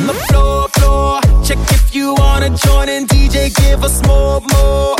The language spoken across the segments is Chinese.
on the floor, floor. Check if you wanna join in, DJ, give us more, more.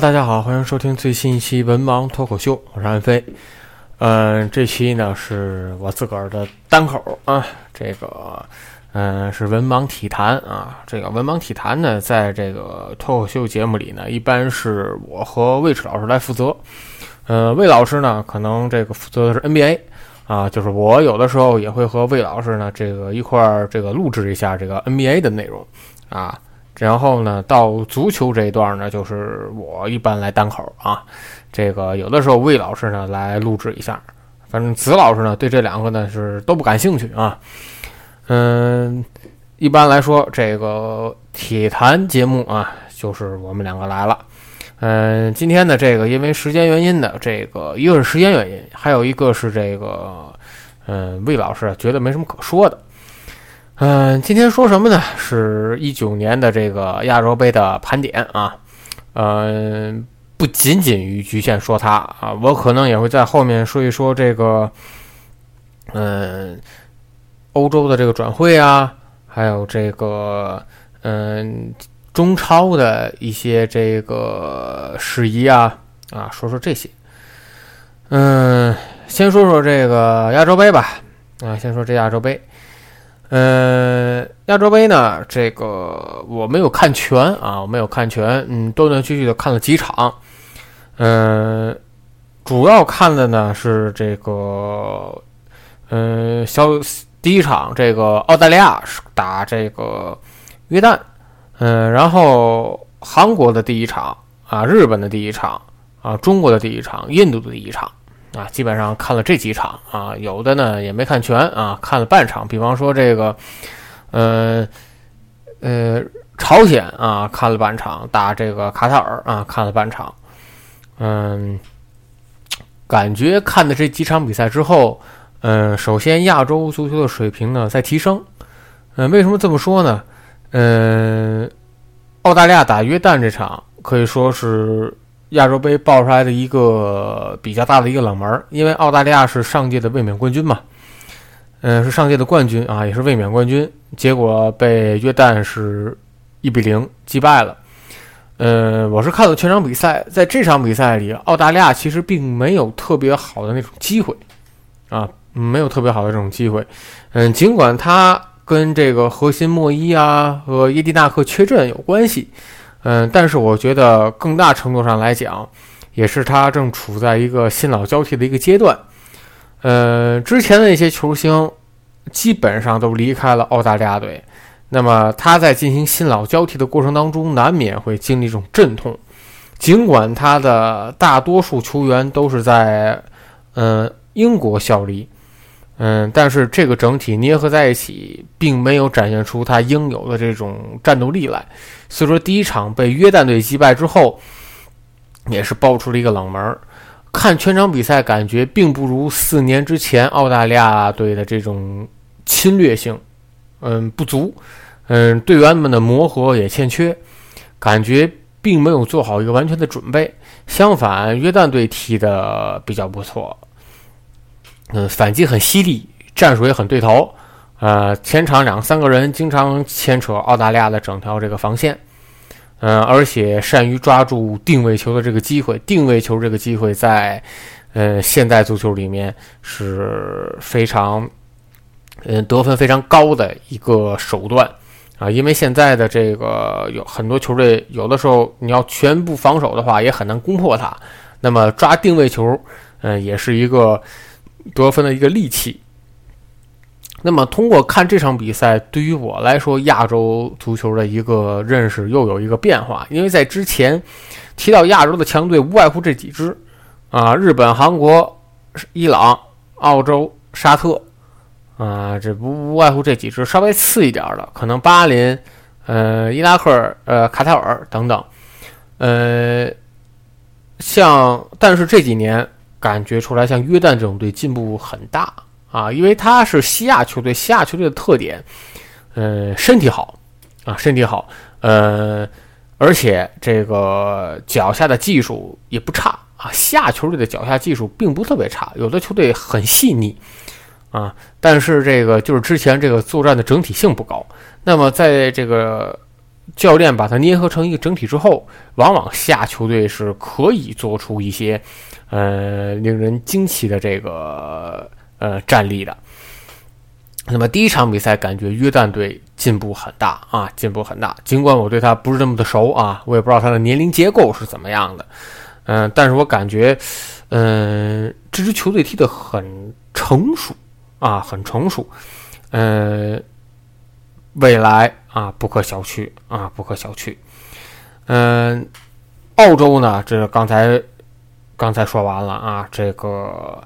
大家好，欢迎收听最新一期文盲脱口秀，我是安飞。嗯，这期呢是我自个儿的单口啊，这个嗯是文盲体坛啊。这个文盲体坛呢，在这个脱口秀节目里呢，一般是我和魏迟老师来负责。呃，魏老师呢，可能这个负责的是 NBA 啊，就是我有的时候也会和魏老师呢，这个一块儿这个录制一下这个 NBA 的内容啊。然后呢，到足球这一段呢，就是我一般来单口啊。这个有的时候魏老师呢来录制一下，反正子老师呢对这两个呢是都不感兴趣啊。嗯，一般来说，这个体坛节目啊，就是我们两个来了。嗯，今天的这个因为时间原因的这个，一个是时间原因，还有一个是这个，嗯，魏老师觉得没什么可说的。嗯，今天说什么呢？是一九年的这个亚洲杯的盘点啊。嗯，不仅仅于局限说它啊，我可能也会在后面说一说这个，嗯，欧洲的这个转会啊，还有这个嗯中超的一些这个事宜啊啊，说说这些。嗯，先说说这个亚洲杯吧啊，先说这亚洲杯。呃，亚洲杯呢，这个我没有看全啊，我没有看全，嗯，断断续续的看了几场，嗯，主要看的呢是这个，嗯，小第一场这个澳大利亚是打这个约旦，嗯，然后韩国的第一场啊，日本的第一场啊，中国的第一场，印度的第一场。啊，基本上看了这几场啊，有的呢也没看全啊，看了半场。比方说这个，呃呃，朝鲜啊，看了半场，打这个卡塔尔啊，看了半场。嗯，感觉看的这几场比赛之后，嗯，首先亚洲足球的水平呢在提升。嗯，为什么这么说呢？嗯，澳大利亚打约旦这场可以说是。亚洲杯爆出来的一个比较大的一个冷门，因为澳大利亚是上届的卫冕冠军嘛，嗯，是上届的冠军啊，也是卫冕冠军，结果被约旦是一比零击败了。嗯，我是看了全场比赛，在这场比赛里，澳大利亚其实并没有特别好的那种机会啊，没有特别好的这种机会。嗯，尽管他跟这个核心莫伊啊和耶迪纳克缺阵有关系。嗯，但是我觉得更大程度上来讲，也是他正处在一个新老交替的一个阶段。呃，之前的那些球星基本上都离开了澳大利亚队，那么他在进行新老交替的过程当中，难免会经历一种阵痛。尽管他的大多数球员都是在嗯英国效力，嗯，但是这个整体捏合在一起，并没有展现出他应有的这种战斗力来。所以说，第一场被约旦队击败之后，也是爆出了一个冷门。看全场比赛，感觉并不如四年之前澳大利亚队的这种侵略性，嗯，不足，嗯，队员们的磨合也欠缺，感觉并没有做好一个完全的准备。相反，约旦队踢的比较不错，嗯，反击很犀利，战术也很对头，呃，前场两三个人经常牵扯澳大利亚的整条这个防线。嗯，而且善于抓住定位球的这个机会，定位球这个机会在，呃，现代足球里面是非常，嗯，得分非常高的一个手段啊。因为现在的这个有很多球队，有的时候你要全部防守的话，也很难攻破它。那么抓定位球，嗯，也是一个得分的一个利器。那么，通过看这场比赛，对于我来说，亚洲足球的一个认识又有一个变化。因为在之前提到亚洲的强队，无外乎这几支啊，日本、韩国、伊朗、澳洲、沙特啊，这不无外乎这几支，稍微次一点的，可能巴林、呃，伊拉克、呃，卡塔尔等等。呃，像，但是这几年感觉出来，像约旦这种队进步很大。啊，因为他是西亚球队，西亚球队的特点，呃，身体好，啊，身体好，呃，而且这个脚下的技术也不差啊。西亚球队的脚下技术并不特别差，有的球队很细腻，啊，但是这个就是之前这个作战的整体性不高。那么在这个教练把它捏合成一个整体之后，往往西亚球队是可以做出一些呃令人惊奇的这个。呃，战力的。那么第一场比赛，感觉约旦队进步很大啊，进步很大。尽管我对他不是那么的熟啊，我也不知道他的年龄结构是怎么样的。嗯，但是我感觉，嗯，这支球队踢得很成熟啊，很成熟。嗯，未来啊，不可小觑啊，不可小觑。嗯，澳洲呢，这刚才刚才说完了啊，这个。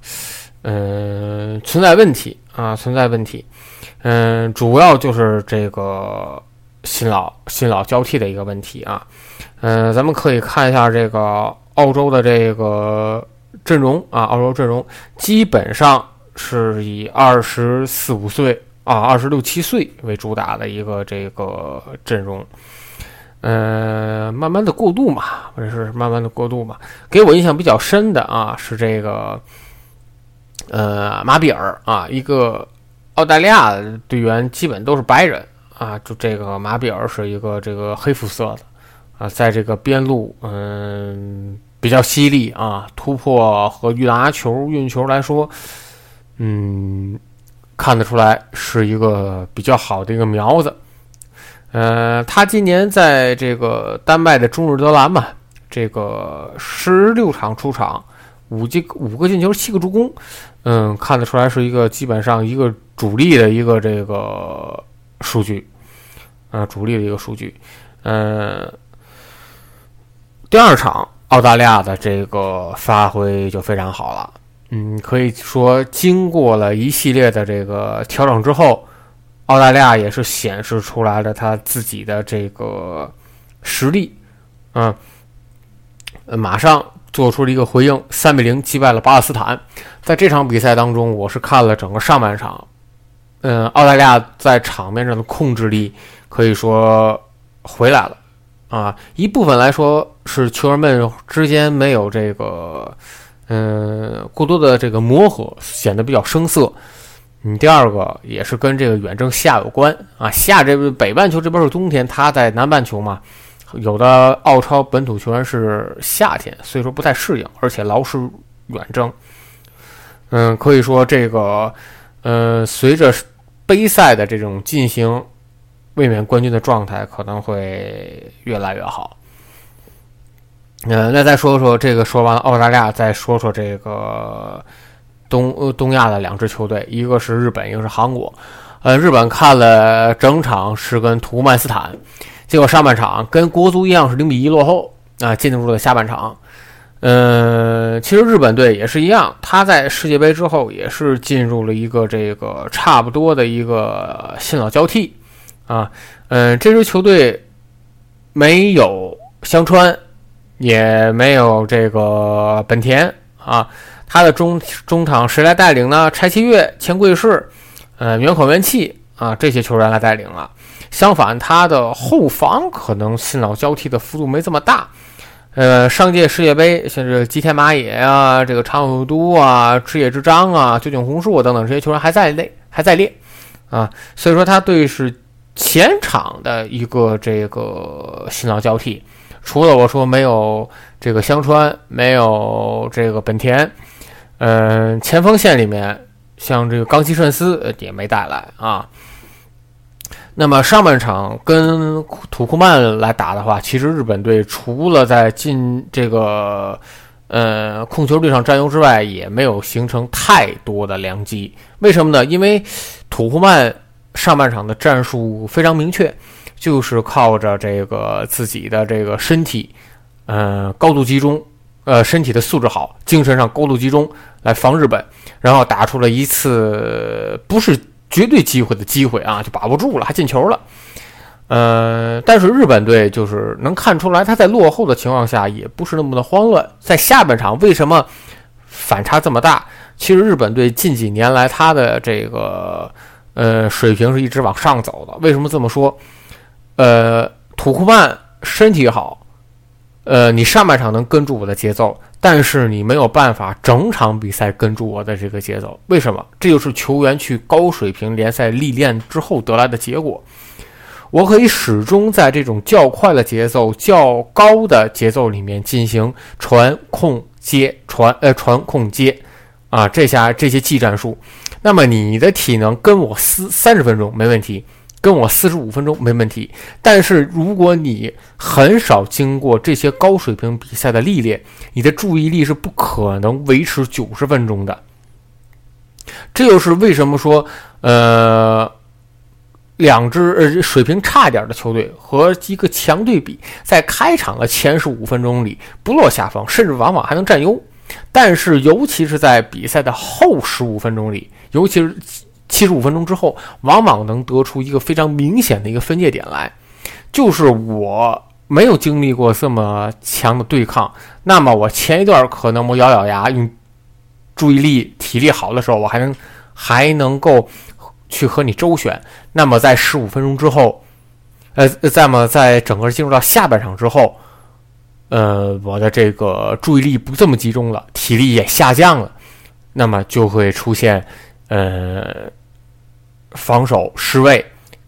嗯，存在问题啊，存在问题。嗯，主要就是这个新老新老交替的一个问题啊。嗯，咱们可以看一下这个澳洲的这个阵容啊，澳洲阵容基本上是以二十四五岁啊，二十六七岁为主打的一个这个阵容。嗯，慢慢的过渡嘛，或者是慢慢的过渡嘛。给我印象比较深的啊，是这个。呃，马比尔啊，一个澳大利亚队员，基本都是白人啊。就这个马比尔是一个这个黑肤色的啊，在这个边路，嗯，比较犀利啊，突破和拿球、运球来说，嗯，看得出来是一个比较好的一个苗子。呃，他今年在这个丹麦的中日德兰嘛，这个十六场出场。五进五个进球，七个助攻，嗯，看得出来是一个基本上一个主力的一个这个数据，啊，主力的一个数据，嗯，第二场澳大利亚的这个发挥就非常好了，嗯，可以说经过了一系列的这个调整之后，澳大利亚也是显示出来了他自己的这个实力，嗯，马上。做出了一个回应，三比零击败了巴勒斯坦。在这场比赛当中，我是看了整个上半场。嗯，澳大利亚在场面上的控制力可以说回来了啊。一部分来说是球员们之间没有这个嗯过多的这个磨合，显得比较生涩。嗯，第二个也是跟这个远征夏有关啊。夏这边北半球这边是冬天，他在南半球嘛。有的澳超本土球员是夏天，所以说不太适应，而且劳师远征。嗯，可以说这个，呃，随着杯赛的这种进行，卫冕冠军的状态可能会越来越好。嗯，那再说说这个，说完了澳大利亚，再说说这个东东亚的两支球队，一个是日本，一个是韩国。呃，日本看了整场是跟图曼斯坦。结果上半场跟国足一样是零比一落后啊，进入了下半场。呃，其实日本队也是一样，他在世界杯之后也是进入了一个这个差不多的一个新老交替啊。嗯，这支球队没有香川，也没有这个本田啊。他的中中场谁来带领呢？柴崎岳、前贵士，呃，远口元气啊，这些球员来带领了。相反，他的后防可能新老交替的幅度没这么大。呃，上届世界杯像是吉田麻也啊，这个长友都啊，赤野之章啊，酒井宏树等等这些球员还在列，还在列啊。所以说，他对是前场的一个这个新老交替。除了我说没有这个香川，没有这个本田，嗯，前锋线里面像这个冈崎慎司也没带来啊。那么上半场跟土库曼来打的话，其实日本队除了在进这个呃控球率上占优之外，也没有形成太多的良机。为什么呢？因为土库曼上半场的战术非常明确，就是靠着这个自己的这个身体，呃高度集中，呃身体的素质好，精神上高度集中来防日本，然后打出了一次不是。绝对机会的机会啊，就把不住了，还进球了。呃，但是日本队就是能看出来，他在落后的情况下也不是那么的慌乱。在下半场为什么反差这么大？其实日本队近几年来他的这个呃水平是一直往上走的。为什么这么说？呃，土库曼身体好，呃，你上半场能跟住我的节奏。但是你没有办法整场比赛跟住我的这个节奏，为什么？这就是球员去高水平联赛历练之后得来的结果。我可以始终在这种较快的节奏、较高的节奏里面进行传控接传，呃，传控接，啊，这下这些技战术。那么你的体能跟我撕三十分钟没问题。跟我四十五分钟没问题，但是如果你很少经过这些高水平比赛的历练，你的注意力是不可能维持九十分钟的。这就是为什么说，呃，两支呃水平差点的球队和一个强队比，在开场的前十五分钟里不落下风，甚至往往还能占优，但是尤其是在比赛的后十五分钟里，尤其是。七十五分钟之后，往往能得出一个非常明显的一个分界点来，就是我没有经历过这么强的对抗，那么我前一段可能我咬咬牙，用注意力、体力好的时候，我还能还能够去和你周旋。那么在十五分钟之后，呃，再么在整个进入到下半场之后，呃，我的这个注意力不这么集中了，体力也下降了，那么就会出现。呃，防守失位、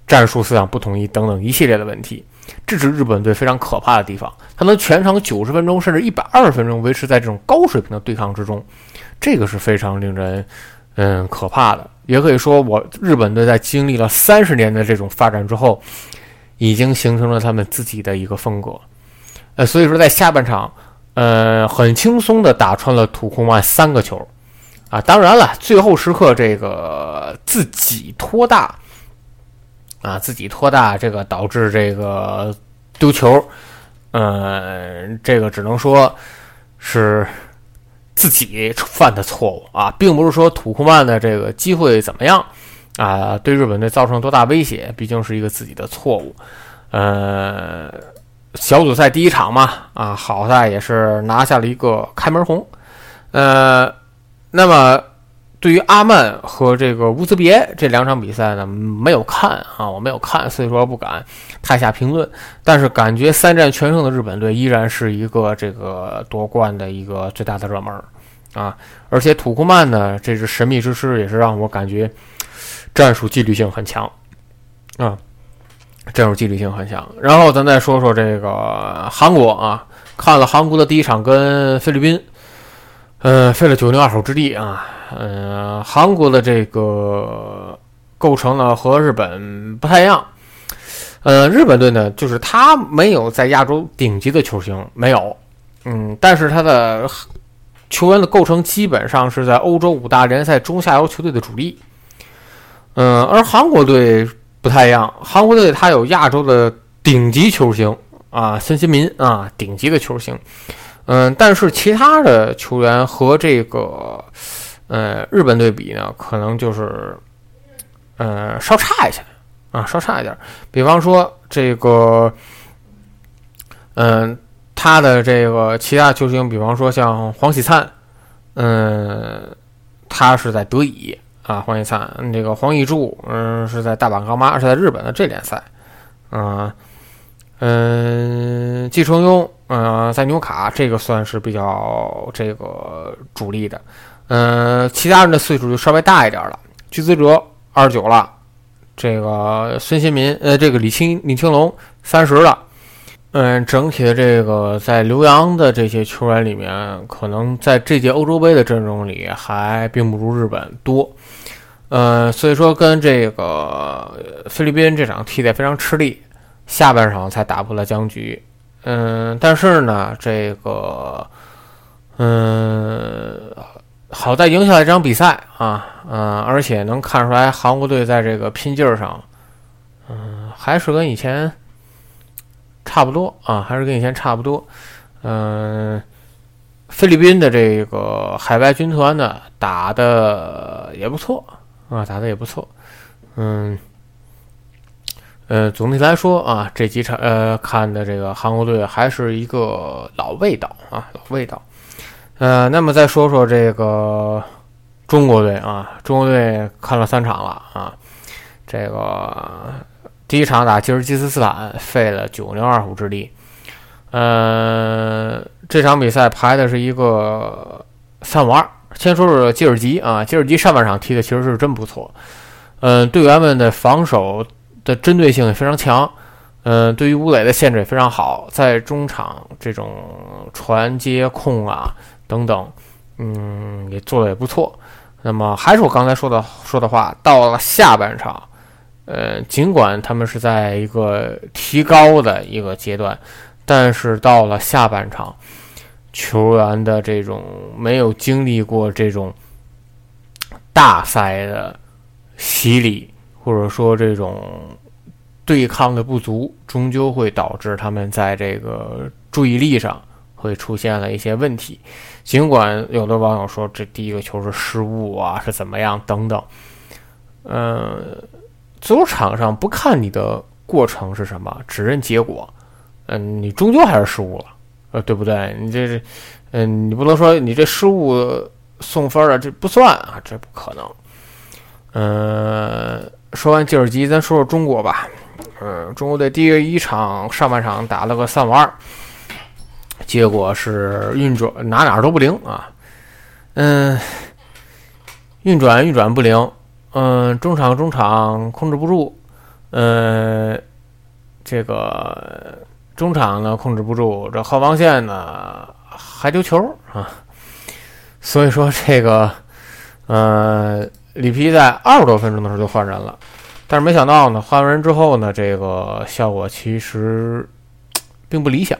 战术思想不统一等等一系列的问题，这是日本队非常可怕的地方。他能全场九十分钟甚至一百二十分钟维持在这种高水平的对抗之中，这个是非常令人嗯可怕的。也可以说，我日本队在经历了三十年的这种发展之后，已经形成了他们自己的一个风格。呃，所以说在下半场，呃，很轻松的打穿了土库曼三个球。啊，当然了，最后时刻这个自己拖大，啊，自己拖大，这个导致这个丢球，嗯，这个只能说是自己犯的错误啊，并不是说土库曼的这个机会怎么样啊，对日本队造成多大威胁，毕竟是一个自己的错误。呃，小组赛第一场嘛，啊，好在也是拿下了一个开门红，呃。那么，对于阿曼和这个乌兹别这两场比赛呢，没有看啊，我没有看，所以说不敢太下评论。但是感觉三战全胜的日本队依然是一个这个夺冠的一个最大的热门啊。而且土库曼呢，这支神秘之师也是让我感觉战术纪律性很强啊，战术纪律性很强。然后咱再说说这个韩国啊，看了韩国的第一场跟菲律宾。呃，费了九牛二虎之力啊，嗯，韩国的这个构成呢和日本不太一样。呃，日本队呢，就是他没有在亚洲顶级的球星，没有，嗯，但是他的球员的构成基本上是在欧洲五大联赛中下游球队的主力。嗯，而韩国队不太一样，韩国队他有亚洲的顶级球星啊，孙兴民啊，顶级的球星。嗯，但是其他的球员和这个呃日本队比呢，可能就是呃稍差一些啊，稍差一点。比方说这个，嗯，他的这个其他球星，比方说像黄喜灿，嗯，他是在德乙啊，黄喜灿，这个黄义柱，嗯，是在大阪钢巴，是在日本的这联赛，啊。嗯，季承庸，嗯，在纽卡这个算是比较这个主力的，嗯，其他人的岁数就稍微大一点了。鞠子哲二十九了，这个孙兴民，呃，这个李青李青龙三十了，嗯，整体的这个在留洋的这些球员里面，可能在这届欧洲杯的阵容里还并不如日本多，呃，所以说跟这个菲律宾这场踢得非常吃力。下半场才打破了僵局，嗯，但是呢，这个，嗯，好在赢下来这场比赛啊，嗯，而且能看出来韩国队在这个拼劲儿上，嗯，还是跟以前差不多啊，还是跟以前差不多，嗯，菲律宾的这个海外军团呢打的也不错啊，打的也不错，嗯。呃，总体来说啊，这几场呃看的这个韩国队还是一个老味道啊，老味道。呃，那么再说说这个中国队啊，中国队看了三场了啊，这个第一场打吉尔吉斯斯坦，费了九牛二虎之力。呃，这场比赛排的是一个三五二。先说说吉尔吉啊，吉尔吉上半场踢的其实是真不错，嗯，队员们的防守。的针对性也非常强，嗯，对于吴磊的限制也非常好，在中场这种传接控啊等等，嗯，也做的也不错。那么还是我刚才说的说的话，到了下半场，呃，尽管他们是在一个提高的一个阶段，但是到了下半场，球员的这种没有经历过这种大赛的洗礼。或者说这种对抗的不足，终究会导致他们在这个注意力上会出现了一些问题。尽管有的网友说这第一个球是失误啊，是怎么样等等。嗯，足球场上不看你的过程是什么，只认结果。嗯，你终究还是失误了，呃，对不对？你这是，嗯，你不能说你这失误送分了，这不算啊，这不可能。嗯。说完吉尔吉，咱说说中国吧。嗯，中国队第一场上半场打了个三五二，结果是运转哪哪都不灵啊。嗯，运转运转不灵。嗯，中场中场控制不住。嗯，这个中场呢控制不住，这后防线呢还丢球啊。所以说这个，呃。里皮在二十多分钟的时候就换人了，但是没想到呢，换完人之后呢，这个效果其实并不理想。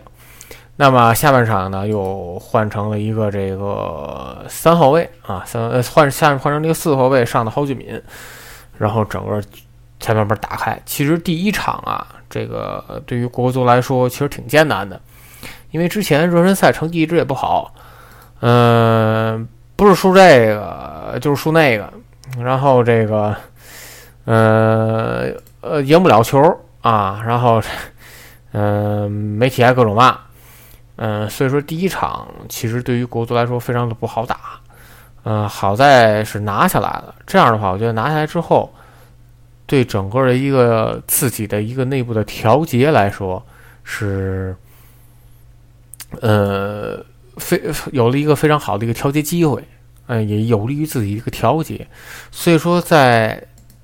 那么下半场呢，又换成了一个这个三后卫啊，三呃换下面换成这个四后卫上的蒿俊闵，然后整个才慢慢打开。其实第一场啊，这个对于国足来说其实挺艰难的，因为之前热身赛成绩一直也不好，嗯，不是输这个就是输那个。然后这个，呃呃，赢不了球啊，然后，嗯，媒体还各种骂，嗯，所以说第一场其实对于国足来说非常的不好打，嗯，好在是拿下来了。这样的话，我觉得拿下来之后，对整个的一个自己的一个内部的调节来说是，呃，非有了一个非常好的一个调节机会。嗯，也有利于自己一个调节，所以说在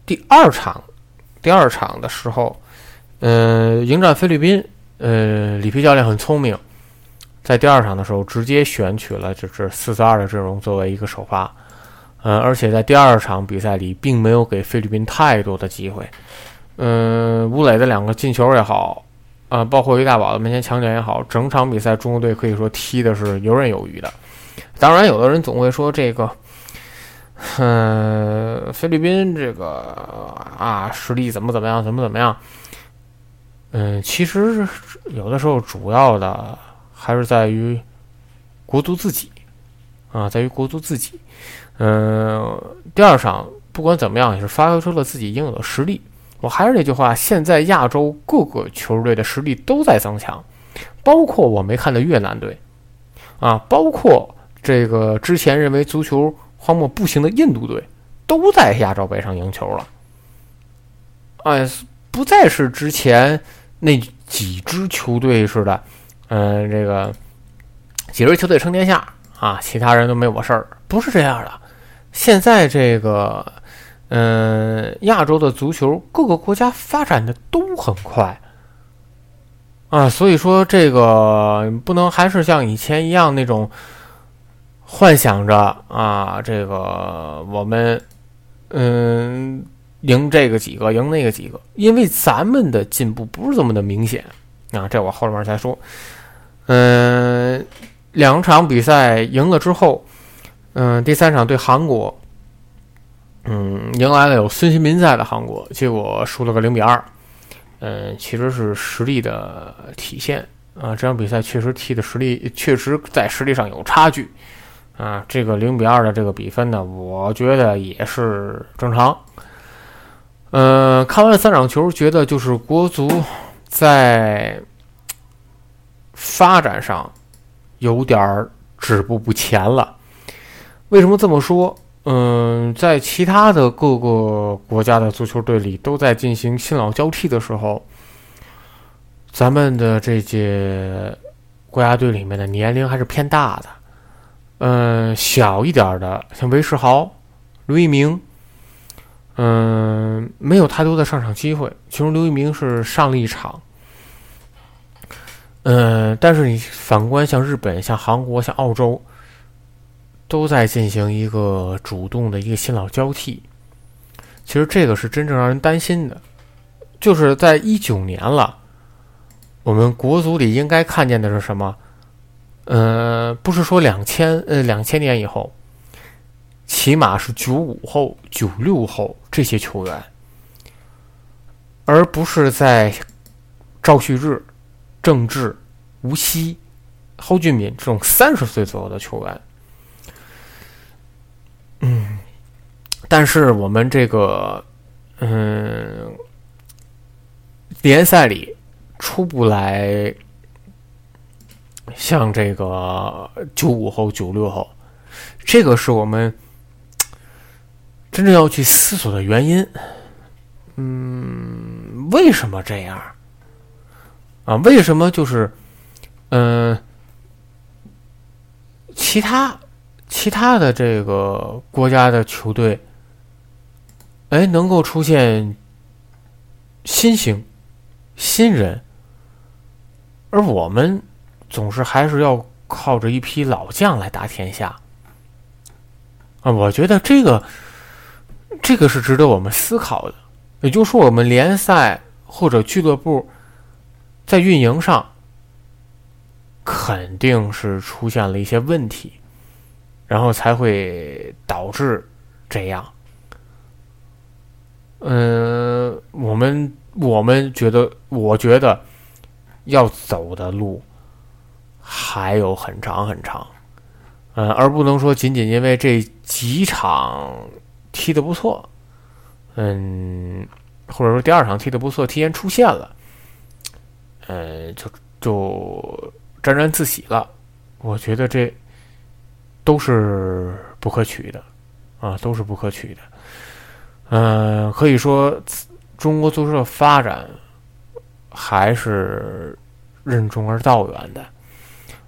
第二场，第二场的时候，呃，迎战菲律宾，呃，里皮教练很聪明，在第二场的时候直接选取了就是四四二的阵容作为一个首发，呃，而且在第二场比赛里并没有给菲律宾太多的机会，嗯，吴磊的两个进球也好，啊，包括于大宝的门前抢点也好，整场比赛中国队可以说踢的是游刃有余的。当然，有的人总会说这个，嗯，菲律宾这个啊实力怎么怎么样，怎么怎么样？嗯，其实有的时候主要的还是在于国足自己啊，在于国足自己。嗯，第二场不管怎么样也是发挥出了自己应有的实力。我还是那句话，现在亚洲各个球队的实力都在增强，包括我没看的越南队啊，包括这个之前认为足球荒漠不行的印度队，都在亚洲杯上赢球了。哎，不再是之前那几支球队似的，嗯，这个几支球队称天下啊，其他人都没我事儿，不是这样的。现在这个，嗯，亚洲的足球各个国家发展的都很快啊，所以说这个不能还是像以前一样那种幻想着啊，这个我们嗯赢这个几个，赢那个几个，因为咱们的进步不是这么的明显啊，这我后面再说。嗯，两场比赛赢了之后。嗯，第三场对韩国，嗯，迎来了有孙兴民在的韩国，结果输了个零比二。嗯，其实是实力的体现啊，这场比赛确实踢的实力，确实在实力上有差距啊。这个零比二的这个比分呢，我觉得也是正常。嗯，看完三场球，觉得就是国足在发展上有点止步不前了。为什么这么说？嗯，在其他的各个国家的足球队里都在进行新老交替的时候，咱们的这届国家队里面的年龄还是偏大的。嗯，小一点的像韦世豪、刘一鸣，嗯，没有太多的上场机会。其中刘一鸣是上了一场。嗯，但是你反观像日本、像韩国、像澳洲。都在进行一个主动的一个新老交替，其实这个是真正让人担心的，就是在一九年了，我们国足里应该看见的是什么？呃，不是说两千呃两千年以后，起码是九五后、九六后这些球员，而不是在赵旭日、郑智、吴曦、蒿俊闵这种三十岁左右的球员。嗯，但是我们这个，嗯，联赛里出不来像这个九五后、九六后，这个是我们真正要去思索的原因。嗯，为什么这样？啊，为什么就是，嗯，其他？其他的这个国家的球队，哎，能够出现新星、新人，而我们总是还是要靠着一批老将来打天下啊！我觉得这个，这个是值得我们思考的。也就是说，我们联赛或者俱乐部在运营上肯定是出现了一些问题。然后才会导致这样。嗯，我们我们觉得，我觉得要走的路还有很长很长。嗯，而不能说仅仅因为这几场踢的不错，嗯，或者说第二场踢的不错，提前出现了，嗯，就就沾沾自喜了。我觉得这。都是不可取的，啊，都是不可取的。嗯，可以说中国足球的发展还是任重而道远的。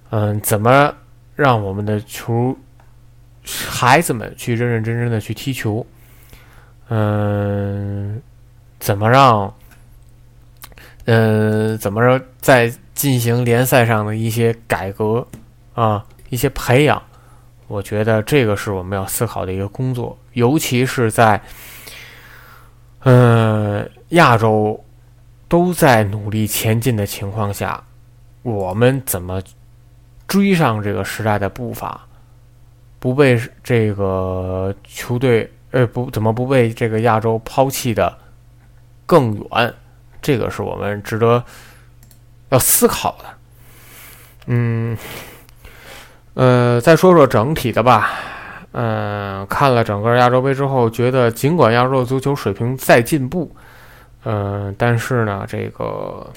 嗯，怎么让我们的球孩子们去认认真真的去踢球？嗯，怎么让？嗯，怎么着在进行联赛上的一些改革啊，一些培养？我觉得这个是我们要思考的一个工作，尤其是在，嗯，亚洲都在努力前进的情况下，我们怎么追上这个时代的步伐，不被这个球队，呃，不怎么不被这个亚洲抛弃的更远？这个是我们值得要思考的。嗯，呃，再说说整体的吧。嗯，看了整个亚洲杯之后，觉得尽管亚洲足球水平在进步，嗯，但是呢，这个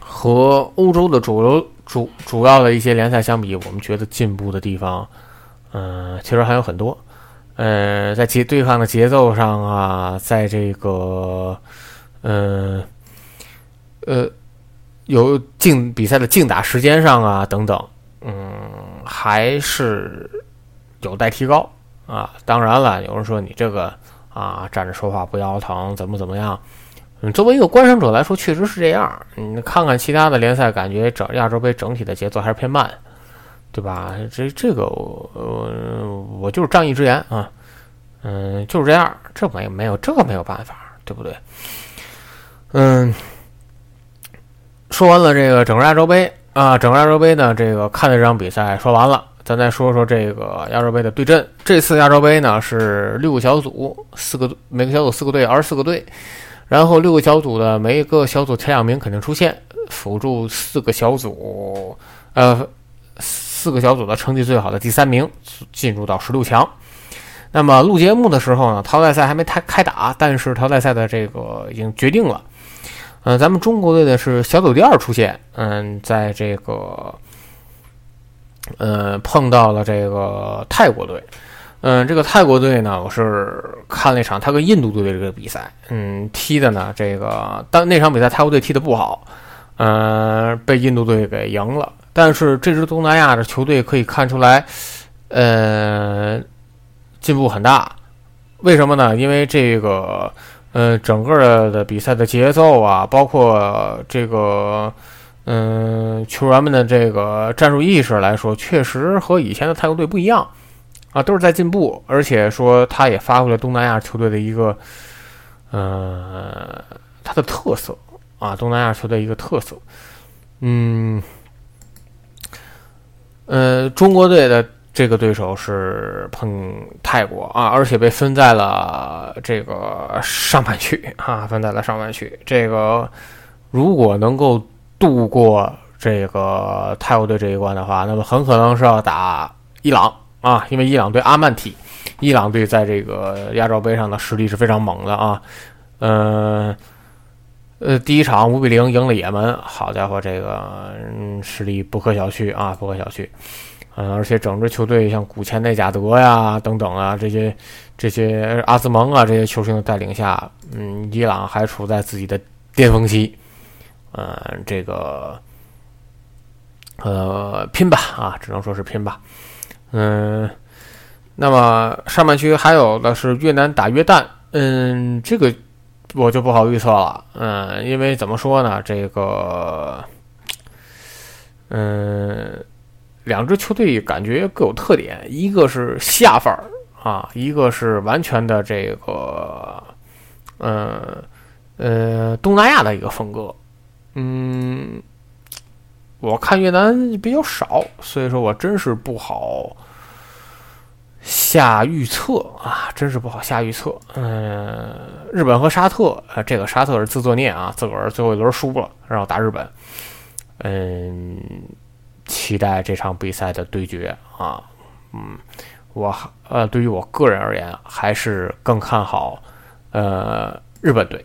和欧洲的主流主主要的一些联赛相比，我们觉得进步的地方，嗯，其实还有很多。呃，在节对抗的节奏上啊，在这个，嗯，呃，有竞比赛的竞打时间上啊，等等，嗯，还是有待提高啊。当然了，有人说你这个啊，站着说话不腰疼，怎么怎么样？作为一个观赏者来说，确实是这样。你看看其他的联赛，感觉整亚洲杯整体的节奏还是偏慢。对吧？这这个，呃，我就是仗义直言啊，嗯，就是这样，这没没有这个没有办法，对不对？嗯，说完了这个整个亚洲杯啊，整个亚洲杯呢，这个看的这场比赛说完了，咱再说说这个亚洲杯的对阵。这次亚洲杯呢是六个小组，四个每个小组四个队，二十四个队，然后六个小组的每一个小组前两名肯定出现，辅助四个小组，呃。四个小组的成绩最好的第三名进入到十六强。那么录节目的时候呢，淘汰赛还没开开打，但是淘汰赛的这个已经决定了。嗯，咱们中国队的是小组第二出现，嗯，在这个呃碰到了这个泰国队。嗯，这个泰国队呢，我是看了一场他跟印度队的这个比赛，嗯，踢的呢这个当那场比赛泰国队踢的不好，嗯，被印度队给赢了。但是这支东南亚的球队可以看出来，呃，进步很大。为什么呢？因为这个，呃，整个的比赛的节奏啊，包括这个，嗯，球员们的这个战术意识来说，确实和以前的泰国队不一样啊，都是在进步。而且说，他也发挥了东南亚球队的一个，呃，他的特色啊，东南亚球队一个特色，嗯。呃，中国队的这个对手是碰泰国啊，而且被分在了这个上半区啊，分在了上半区。这个如果能够度过这个泰国队这一关的话，那么很可能是要打伊朗啊，因为伊朗对阿曼踢。伊朗队在这个亚洲杯上的实力是非常猛的啊，嗯。呃，第一场五比零赢了也门，好家伙，这个实力不可小觑啊，不可小觑。嗯，而且整支球队像古前内贾德呀等等啊，这些这些阿兹蒙啊这些球星的带领下，嗯，伊朗还处在自己的巅峰期。嗯，这个呃拼吧啊，只能说是拼吧。嗯，那么上半区还有的是越南打约旦，嗯，这个。我就不好预测了，嗯，因为怎么说呢，这个，嗯，两支球队感觉各有特点，一个是下范儿啊，一个是完全的这个，嗯，呃，东南亚的一个风格，嗯，我看越南比较少，所以说我真是不好。下预测啊，真是不好下预测。嗯，日本和沙特，呃，这个沙特是自作孽啊，自个儿最后一轮输了，然后打日本。嗯，期待这场比赛的对决啊。嗯，我呃，对于我个人而言，还是更看好呃日本队。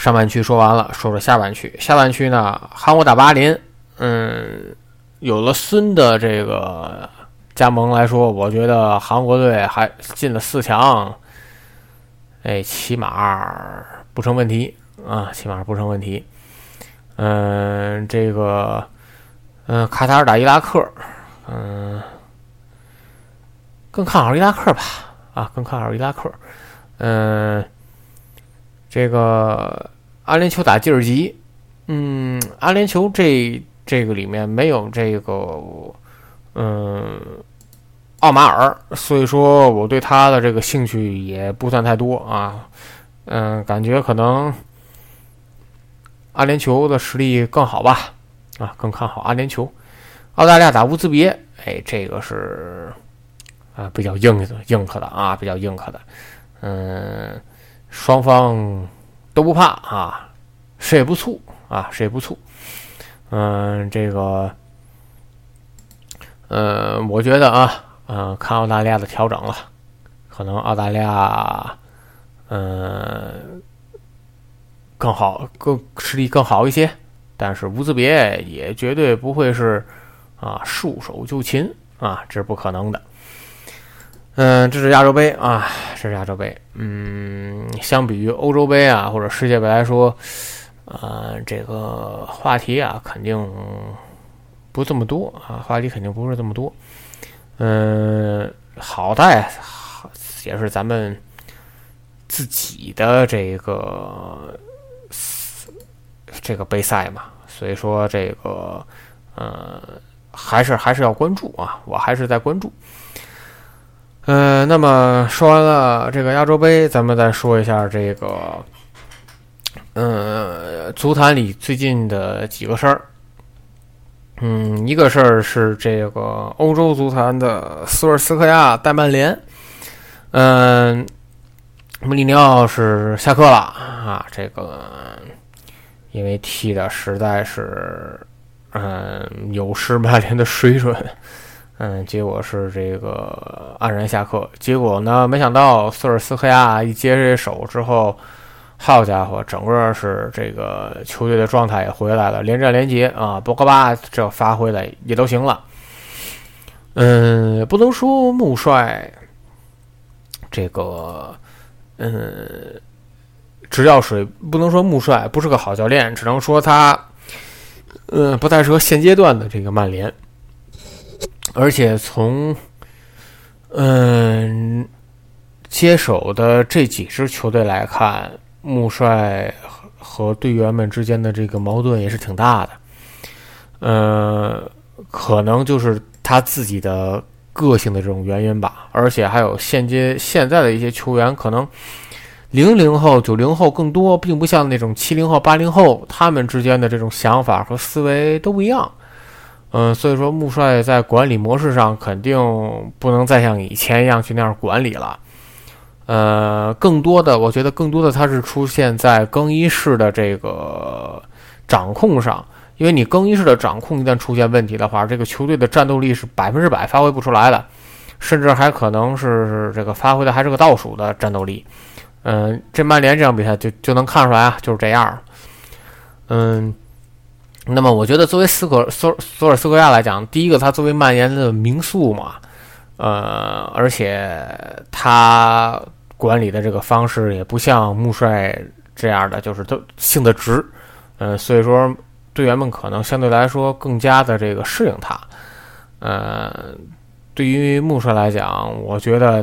上半区说完了，说说下半区。下半区呢，韩国打巴林。嗯，有了孙的这个。加盟来说，我觉得韩国队还进了四强，哎，起码不成问题啊，起码不成问题。嗯，这个，嗯，卡塔尔打伊拉克，嗯，更看好伊拉克吧？啊，更看好伊拉克。嗯，这个阿联酋打吉尔吉，嗯，阿联酋这这个里面没有这个，嗯。奥马尔，所以说我对他的这个兴趣也不算太多啊，嗯，感觉可能阿联酋的实力更好吧，啊，更看好阿联酋。澳大利亚打乌兹别，哎，这个是啊比较硬硬核的啊，比较硬核的，嗯，双方都不怕啊，谁也不怵啊，谁也不怵。嗯，这个，呃，我觉得啊，嗯，看澳大利亚的调整了，可能澳大利亚，嗯，更好，更实力更好一些，但是乌兹别也绝对不会是啊束手就擒啊，这是不可能的。嗯，这是亚洲杯啊，这是亚洲杯。嗯，相比于欧洲杯啊或者世界杯来说。啊，这个话题啊，肯定不这么多啊，话题肯定不是这么多。嗯，好在也是咱们自己的这个这个杯赛嘛，所以说这个呃，还是还是要关注啊，我还是在关注。嗯，那么说完了这个亚洲杯，咱们再说一下这个。嗯，足坛里最近的几个事儿，嗯，一个事儿是这个欧洲足坛的斯尔斯克亚带曼联，嗯，穆里尼奥是下课了啊，这个因为踢的实在是，嗯，有失曼联的水准，嗯，结果是这个黯然下课。结果呢，没想到斯尔斯克亚一接手之后。好家伙，整个是这个球队的状态也回来了，连战连捷啊，博格巴这发挥的也都行了。嗯，不能说穆帅这个，嗯，执教水不能说穆帅不是个好教练，只能说他，嗯，不太适合现阶段的这个曼联。而且从，嗯，接手的这几支球队来看。穆帅和队员们之间的这个矛盾也是挺大的，呃，可能就是他自己的个性的这种原因吧，而且还有现阶现在的一些球员，可能零零后、九零后更多，并不像那种七零后、八零后，他们之间的这种想法和思维都不一样，嗯，所以说穆帅在管理模式上肯定不能再像以前一样去那样管理了。呃，更多的，我觉得更多的它是出现在更衣室的这个掌控上，因为你更衣室的掌控一旦出现问题的话，这个球队的战斗力是百分之百发挥不出来的，甚至还可能是这个发挥的还是个倒数的战斗力。嗯，这曼联这场比赛就就能看出来啊，就是这样。嗯，那么我觉得作为斯科索索尔斯克亚来讲，第一个他作为曼联的名宿嘛，呃，而且他。管理的这个方式也不像穆帅这样的，就是都性子直，嗯，所以说队员们可能相对来说更加的这个适应他，呃，对于穆帅来讲，我觉得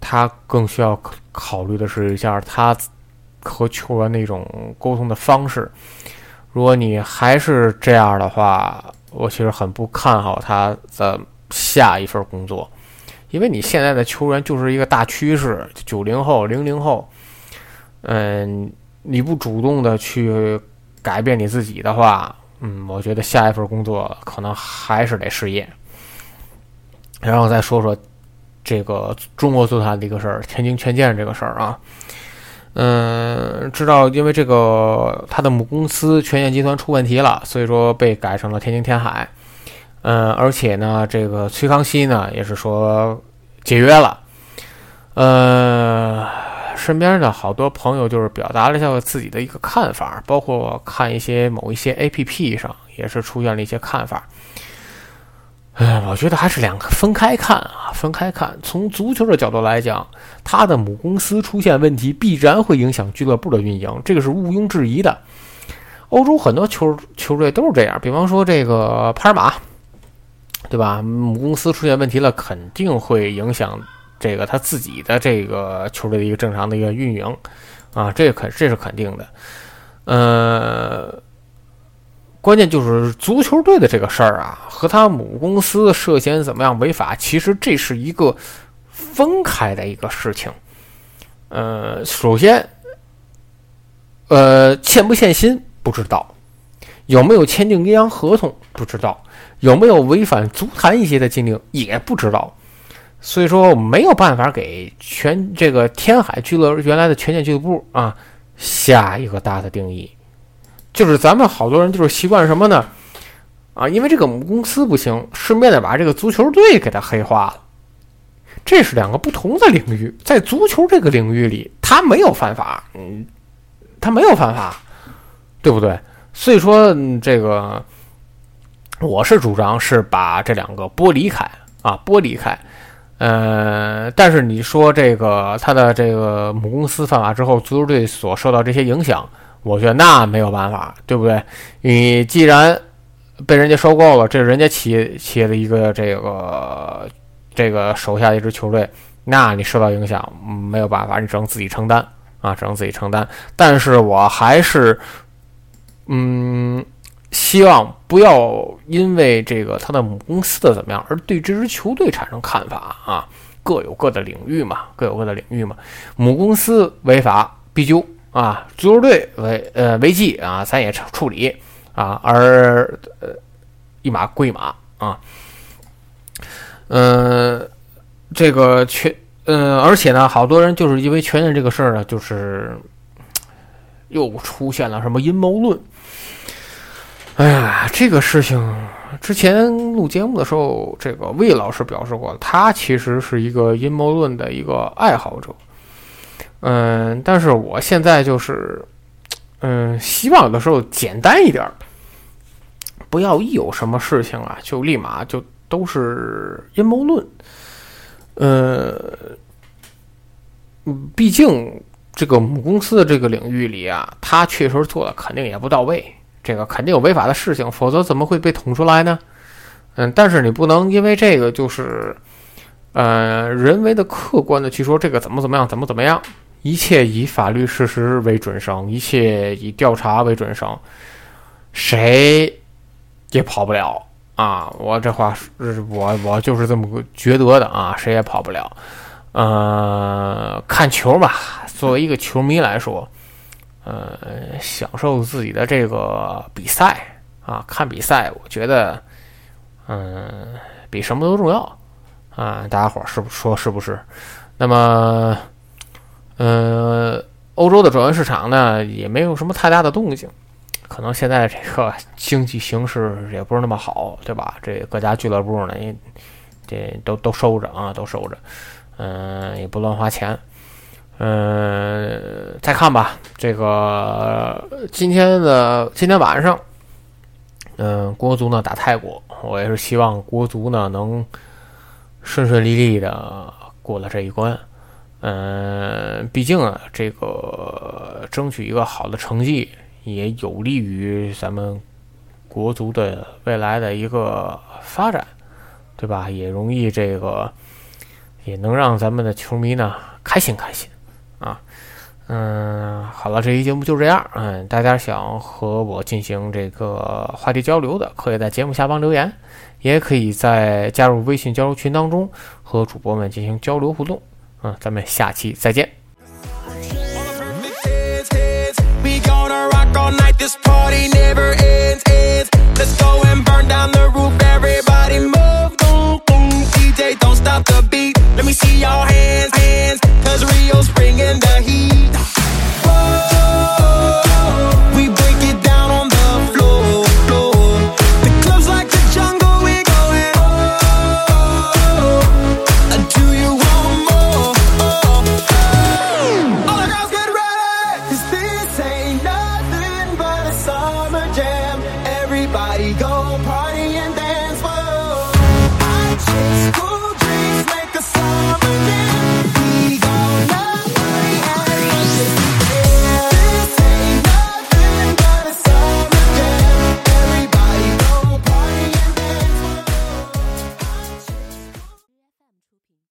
他更需要考虑的是一下他和球员那种沟通的方式。如果你还是这样的话，我其实很不看好他的下一份工作。因为你现在的球员就是一个大趋势，九零后、零零后，嗯，你不主动的去改变你自己的话，嗯，我觉得下一份工作可能还是得失业。然后再说说这个中国足坛的一个事儿，天津权健这个事儿啊，嗯，知道因为这个他的母公司权健集团出问题了，所以说被改成了天津天海。嗯，而且呢，这个崔康熙呢也是说解约了。呃，身边的好多朋友就是表达了一下自己的一个看法，包括看一些某一些 A P P 上也是出现了一些看法。哎，我觉得还是两个分开看啊，分开看。从足球的角度来讲，他的母公司出现问题，必然会影响俱乐部的运营，这个是毋庸置疑的。欧洲很多球球队都是这样，比方说这个帕尔马。对吧？母公司出现问题了，肯定会影响这个他自己的这个球队的一个正常的一个运营，啊，这个肯这是肯定的。呃，关键就是足球队的这个事儿啊，和他母公司涉嫌怎么样违法，其实这是一个分开的一个事情。呃，首先，呃，欠不欠薪不知道，有没有签订阴阳合同不知道。有没有违反足坛一些的禁令也不知道，所以说没有办法给全这个天海俱乐原来的权健俱乐部啊下一个大的定义，就是咱们好多人就是习惯什么呢？啊，因为这个母公司不行，顺便的把这个足球队给它黑化了。这是两个不同的领域，在足球这个领域里，他没有犯法，嗯，他没有犯法，对不对？所以说，这个我是主张是把这两个剥离开啊，剥离开。呃，但是你说这个他的这个母公司犯法之后，足球队所受到这些影响，我觉得那没有办法，对不对？你既然被人家收购了，这是人家企业企业的一个这个这个手下一支球队，那你受到影响没有办法，你只能自己承担啊，只能自己承担。但是我还是嗯。希望不要因为这个他的母公司的怎么样而对这支球队产生看法啊，各有各的领域嘛，各有各的领域嘛。母公司违法必究啊，足球队违呃违纪啊，咱也处理啊，而呃一码归一码啊。嗯，这个全嗯，而且呢，好多人就是因为确认这个事儿呢，就是又出现了什么阴谋论。哎呀，这个事情之前录节目的时候，这个魏老师表示过，他其实是一个阴谋论的一个爱好者。嗯，但是我现在就是，嗯，希望有的时候简单一点，不要一有什么事情啊，就立马就都是阴谋论。呃，嗯毕竟这个母公司的这个领域里啊，他确实做的肯定也不到位。这个肯定有违法的事情，否则怎么会被捅出来呢？嗯，但是你不能因为这个就是，呃，人为的、客观的去说这个怎么怎么样，怎么怎么样，一切以法律事实为准绳，一切以调查为准绳，谁也跑不了啊！我这话是我我就是这么觉得的啊，谁也跑不了。呃，看球吧，作为一个球迷来说。呃，享受自己的这个比赛啊，看比赛，我觉得，嗯，比什么都重要啊！大家伙儿是不说是不是？那么，呃，欧洲的转会市场呢，也没有什么太大的动静，可能现在这个经济形势也不是那么好，对吧？这各家俱乐部呢，也这都都收着啊，都收着，嗯，也不乱花钱。嗯，再看吧。这个今天的今天晚上，嗯，国足呢打泰国，我也是希望国足呢能顺顺利利的过了这一关。嗯，毕竟啊，这个争取一个好的成绩，也有利于咱们国足的未来的一个发展，对吧？也容易这个，也能让咱们的球迷呢开心开心。啊，嗯，好了，这期节目就这样。嗯，大家想和我进行这个话题交流的，可以在节目下方留言，也可以在加入微信交流群当中和主播们进行交流互动。啊，咱们下期再见。Let me see your hands, hands, cause Rio's bringing the heat. Whoa.